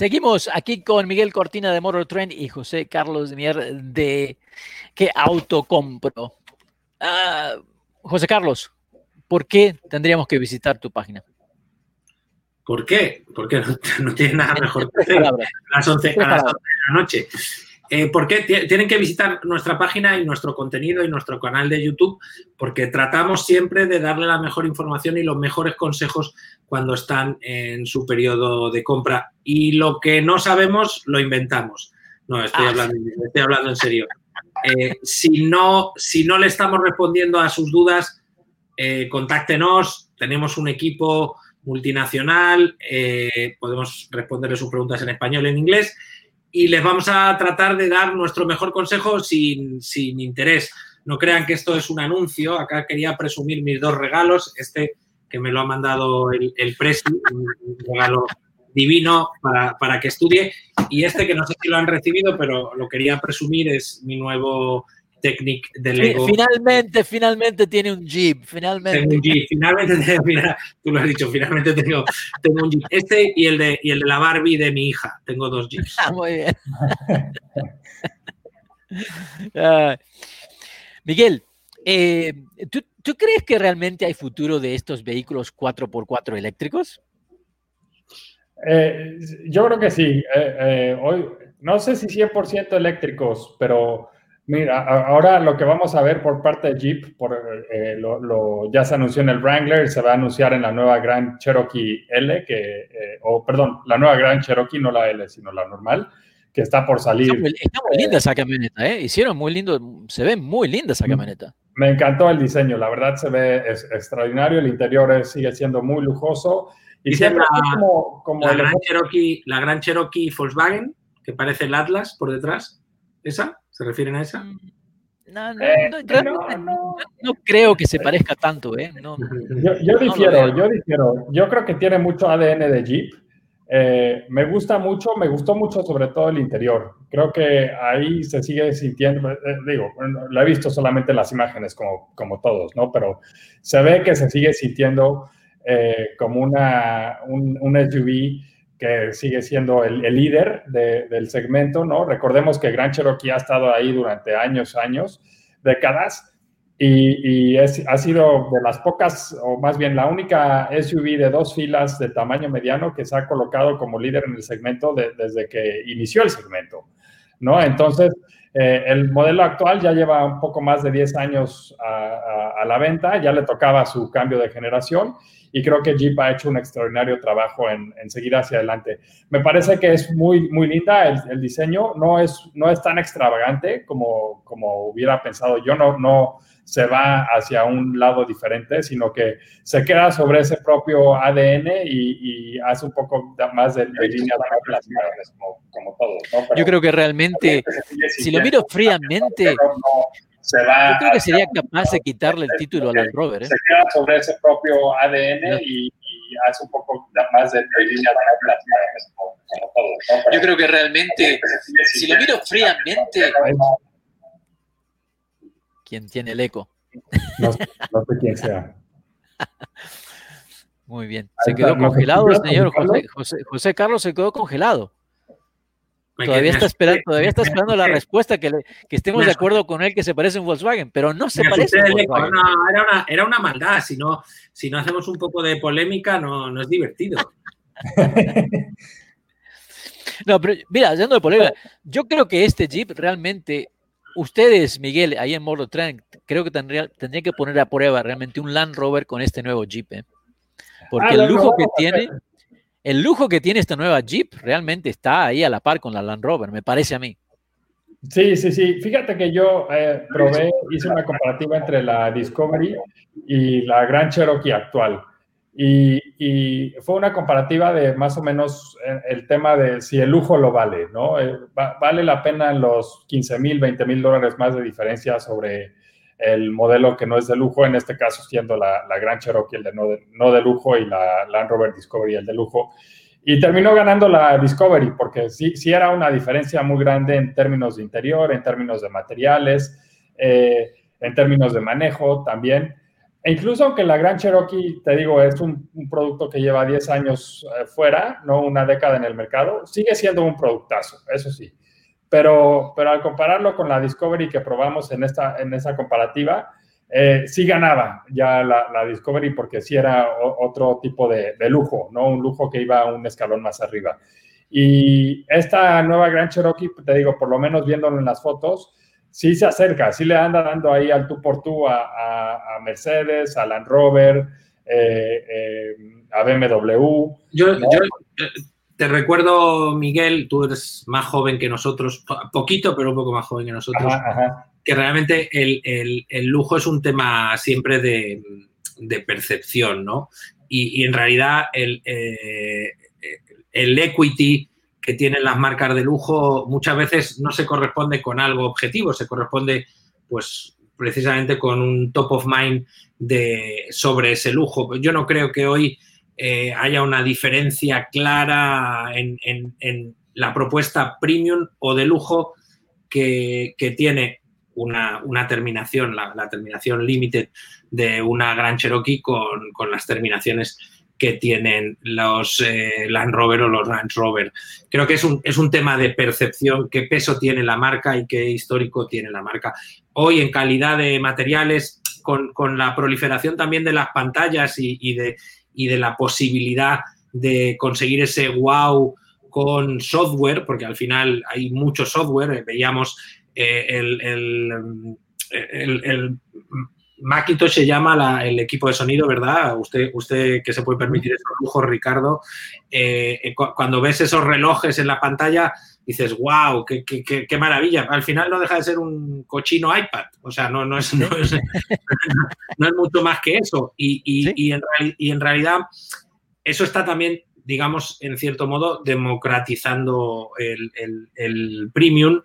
Seguimos aquí con Miguel Cortina de Motor Trend y José Carlos Mier de ¿Qué auto compro? Ah, José Carlos, ¿por qué tendríamos que visitar tu página? ¿Por qué? Porque no, no tiene nada mejor que hacer a las 11, a las 11 de la noche. Eh, ¿Por qué? Tienen que visitar nuestra página y nuestro contenido y nuestro canal de YouTube porque tratamos siempre de darle la mejor información y los mejores consejos cuando están en su periodo de compra. Y lo que no sabemos, lo inventamos. No, estoy, Ah. hablando, estoy hablando en serio. Eh, si, no, si no le estamos respondiendo a sus dudas, eh, contáctenos. Tenemos un equipo multinacional, podemos responderle sus preguntas en español, en inglés, y les vamos a tratar de dar nuestro mejor consejo sin, sin interés. No crean que esto es un anuncio. Acá quería presumir mis dos regalos. Este que me lo ha mandado el, el Presi, un regalo divino para, para que estudie. Y este que no sé si lo han recibido, pero lo quería presumir, es mi nuevo Technic de Lego. Finalmente, finalmente tiene un Jeep, finalmente. Tengo un Jeep. Finalmente, tú lo has dicho, finalmente tengo, tengo un Jeep. Este y el, de, y el de la Barbie de mi hija. Tengo dos Jeeps. Ah, muy bien. Miguel, eh, ¿tú, tú crees que realmente hay futuro de estos vehículos 4x4 eléctricos? Eh, yo creo que sí. Eh, eh, hoy, no sé si 100% eléctricos, pero mira, ahora lo que vamos a ver por parte de Jeep, por, eh, lo, lo- ya se anunció en el Wrangler, se va a anunciar en la nueva Grand Cherokee L, que, eh, o perdón, la nueva Grand Cherokee, no la L, sino la normal, que está por salir. Está muy, está muy linda esa camioneta, ¿eh? Hicieron muy lindo, se ve muy linda esa camioneta. Me encantó el diseño, la verdad se ve es- extraordinario, el interior es- sigue siendo muy lujoso. Y Dice siempre la- como, como La gran, Cherokee, la gran Cherokee Volkswagen, que parece el Atlas por detrás. ¿Esa? ¿Se refieren a esa? No, no, Eh, no, no, realmente no. creo que se parezca tanto, ¿eh? No, Yo, yo difiero, yo difiero. Yo creo que tiene mucho ADN de Jeep. Eh, me gusta mucho, me gustó mucho sobre todo el interior. Creo que ahí se sigue sintiendo, eh, digo, bueno, lo he visto solamente en las imágenes como, como todos, ¿no? Pero se ve que se sigue sintiendo eh, como una, un, un SUV que sigue siendo el, el líder de- del segmento, ¿no? Recordemos que Gran Cherokee ha estado ahí durante años, años, décadas, y, y es- ha sido de las pocas, o más bien la única SUV de dos filas de tamaño mediano que se ha colocado como líder en el segmento de- desde que inició el segmento, ¿no? Entonces, eh, el modelo actual ya lleva un poco más de 10 años a, a- a la venta, ya le tocaba su cambio de generación y creo que Jeep ha hecho un extraordinario trabajo en, en seguir hacia adelante. Me parece que es muy, muy linda el, el diseño, no es, no es tan extravagante como, como hubiera pensado yo, no, no se va hacia un lado diferente, sino que se queda sobre ese propio ADN y, y hace un poco más de, de líneas clásicas, como, como todos. ¿no? Yo creo que realmente, si lo miro fríamente, se va yo creo que sería capaz de quitarle el título a Land Rover, ¿eh? se queda sobre ese propio ADN y, y hace un poco más de, todos. ¿no? Pero Yo creo que realmente, si lo miro fríamente, ¿quién tiene el eco? No, no sé quién sea. Muy bien. Se quedó ¿nos congelado el señor José, José, José Carlos se quedó congelado. Me Todavía quedé- está esperando, todavía está esperando la respuesta que, le- que estemos de acuerdo con él que se parece a un Volkswagen, pero no se parece a un. Volkswagen. No, era una, era una maldad. Si no, si no hacemos un poco de polémica, no, no es divertido. No, pero mira, hablando de polémica, yo creo que este Jeep realmente, ustedes, Miguel, ahí en Morro Trend, creo que tendría, tendría que poner a prueba realmente un Land Rover con este nuevo Jeep, ¿eh? Porque Ah, el lujo que tiene. El lujo que tiene esta nueva Jeep realmente está ahí a la par con la Land Rover, me parece a mí. Sí, sí, sí. Fíjate que yo eh, probé, hice una comparativa entre la Discovery y la Gran Cherokee actual. Y, fue una comparativa de más o menos eh, el tema de si el lujo lo vale, ¿no? Eh, vale la pena los 15 mil, 20 mil dólares más de diferencia sobre el modelo que no es de lujo, en este caso siendo la, la Gran Cherokee el de no, de no, de lujo y la Land Rover Discovery el de lujo. Y terminó ganando la Discovery porque sí, sí era una diferencia muy grande en términos de interior, en términos de materiales, eh, en términos de manejo también. E incluso aunque la Gran Cherokee, te digo, es un, producto que lleva 10 años eh, fuera, no una década en el mercado, sigue siendo un productazo, eso sí. Pero, pero al compararlo con la Discovery que probamos en, esta, en esa comparativa, eh, sí ganaba ya la, Discovery porque sí era otro tipo de, de, lujo, ¿no? Un lujo que iba un escalón más arriba. Y esta nueva Gran Cherokee, te digo, por lo menos viéndolo en las fotos, sí se acerca, sí le anda dando ahí al tú por tú a, Mercedes, a Land Rover, eh, eh, a BMW. Yo, eh, te recuerdo, Miguel, tú eres más joven que nosotros, poquito, pero un poco más joven que nosotros, que realmente el, lujo es un tema siempre de, percepción, ¿no? Y, en realidad el, el equity que tienen las marcas de lujo muchas veces no se corresponde con algo objetivo, se corresponde pues precisamente con un top of mind de, sobre ese lujo. Yo no creo que hoy eh, haya una diferencia clara en, la propuesta premium o de lujo que, tiene una, terminación, la, terminación limited de una Gran Cherokee con, con las terminaciones que tienen los eh, Land Rover o los Range Rover. Creo que es un, es un tema de percepción, qué peso tiene la marca y qué histórico tiene la marca. Hoy en calidad de materiales, con, la proliferación también de las pantallas y, de, de la posibilidad de conseguir ese wow con software, porque al final hay mucho software, veíamos eh, el, el Macintosh se llama el equipo de sonido, ¿verdad? Usted, usted que se puede permitir esos lujos, Ricardo. Eh, eh, cuando ves esos relojes en la pantalla, dices, wow, qué, qué, maravilla. Al final no deja de ser un cochino iPad. O sea, no, no, es, no, es, mucho más que eso. Y, y, en, realidad, eso está también, digamos, en cierto modo, democratizando el, el premium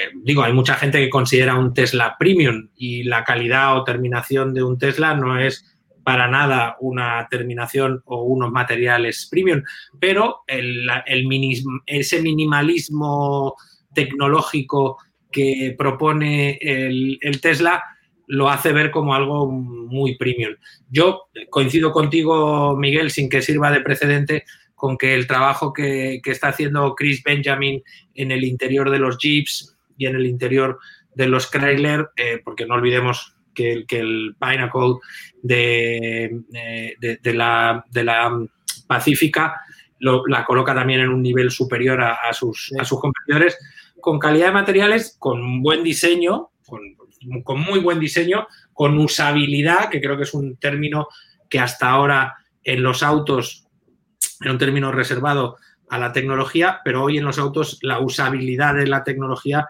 eh, digo, hay mucha gente que considera un Tesla premium y la calidad o terminación de un Tesla no es para nada una terminación o unos materiales premium, pero el, ese minimalismo tecnológico que propone el, Tesla lo hace ver como algo muy premium. Yo coincido contigo, Miguel, sin que sirva de precedente, con que el trabajo que, que está haciendo Chris Benjamin en el interior de los Jeeps, y en el interior de los Chrysler, eh, porque no olvidemos que, el, que el Pinnacle de, eh, de, la, de la Pacífica la coloca también en un nivel superior a, sus, a sus competidores, con calidad de materiales, con buen diseño, con, con muy buen diseño, con usabilidad, que creo que es un término que hasta ahora en los autos era un término reservado a la tecnología, pero hoy en los autos la usabilidad de la tecnología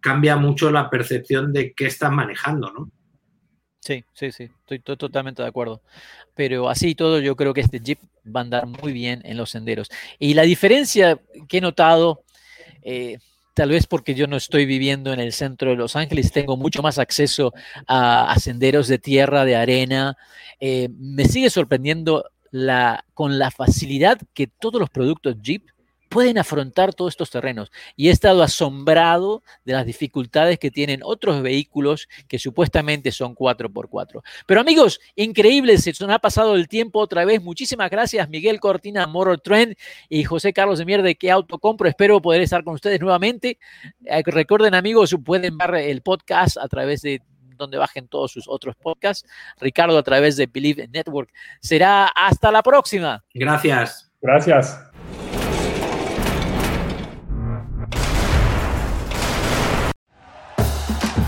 cambia mucho la percepción de qué estás manejando, ¿no? Sí, sí, sí, estoy totalmente de acuerdo. Pero así todo, yo creo que este Jeep va a andar muy bien en los senderos. Y la diferencia que he notado, eh, tal vez porque yo no estoy viviendo en el centro de Los Ángeles, tengo mucho más acceso a, senderos de tierra, de arena, eh, me sigue sorprendiendo con la facilidad que todos los productos Jeep pueden afrontar todos estos terrenos. Y he estado asombrado de las dificultades que tienen otros vehículos que supuestamente son 4x4. Pero amigos, increíble, se nos ha pasado el tiempo otra vez. Muchísimas gracias, Miguel Cortina, Motor Trend y José Carlos de Mierda de qué auto compro. Espero poder estar con ustedes nuevamente. Eh, recuerden, amigos, pueden ver el podcast a través de donde bajen todos sus otros podcasts. Ricardo a través de Believe Network. Será hasta la próxima. Gracias. Gracias.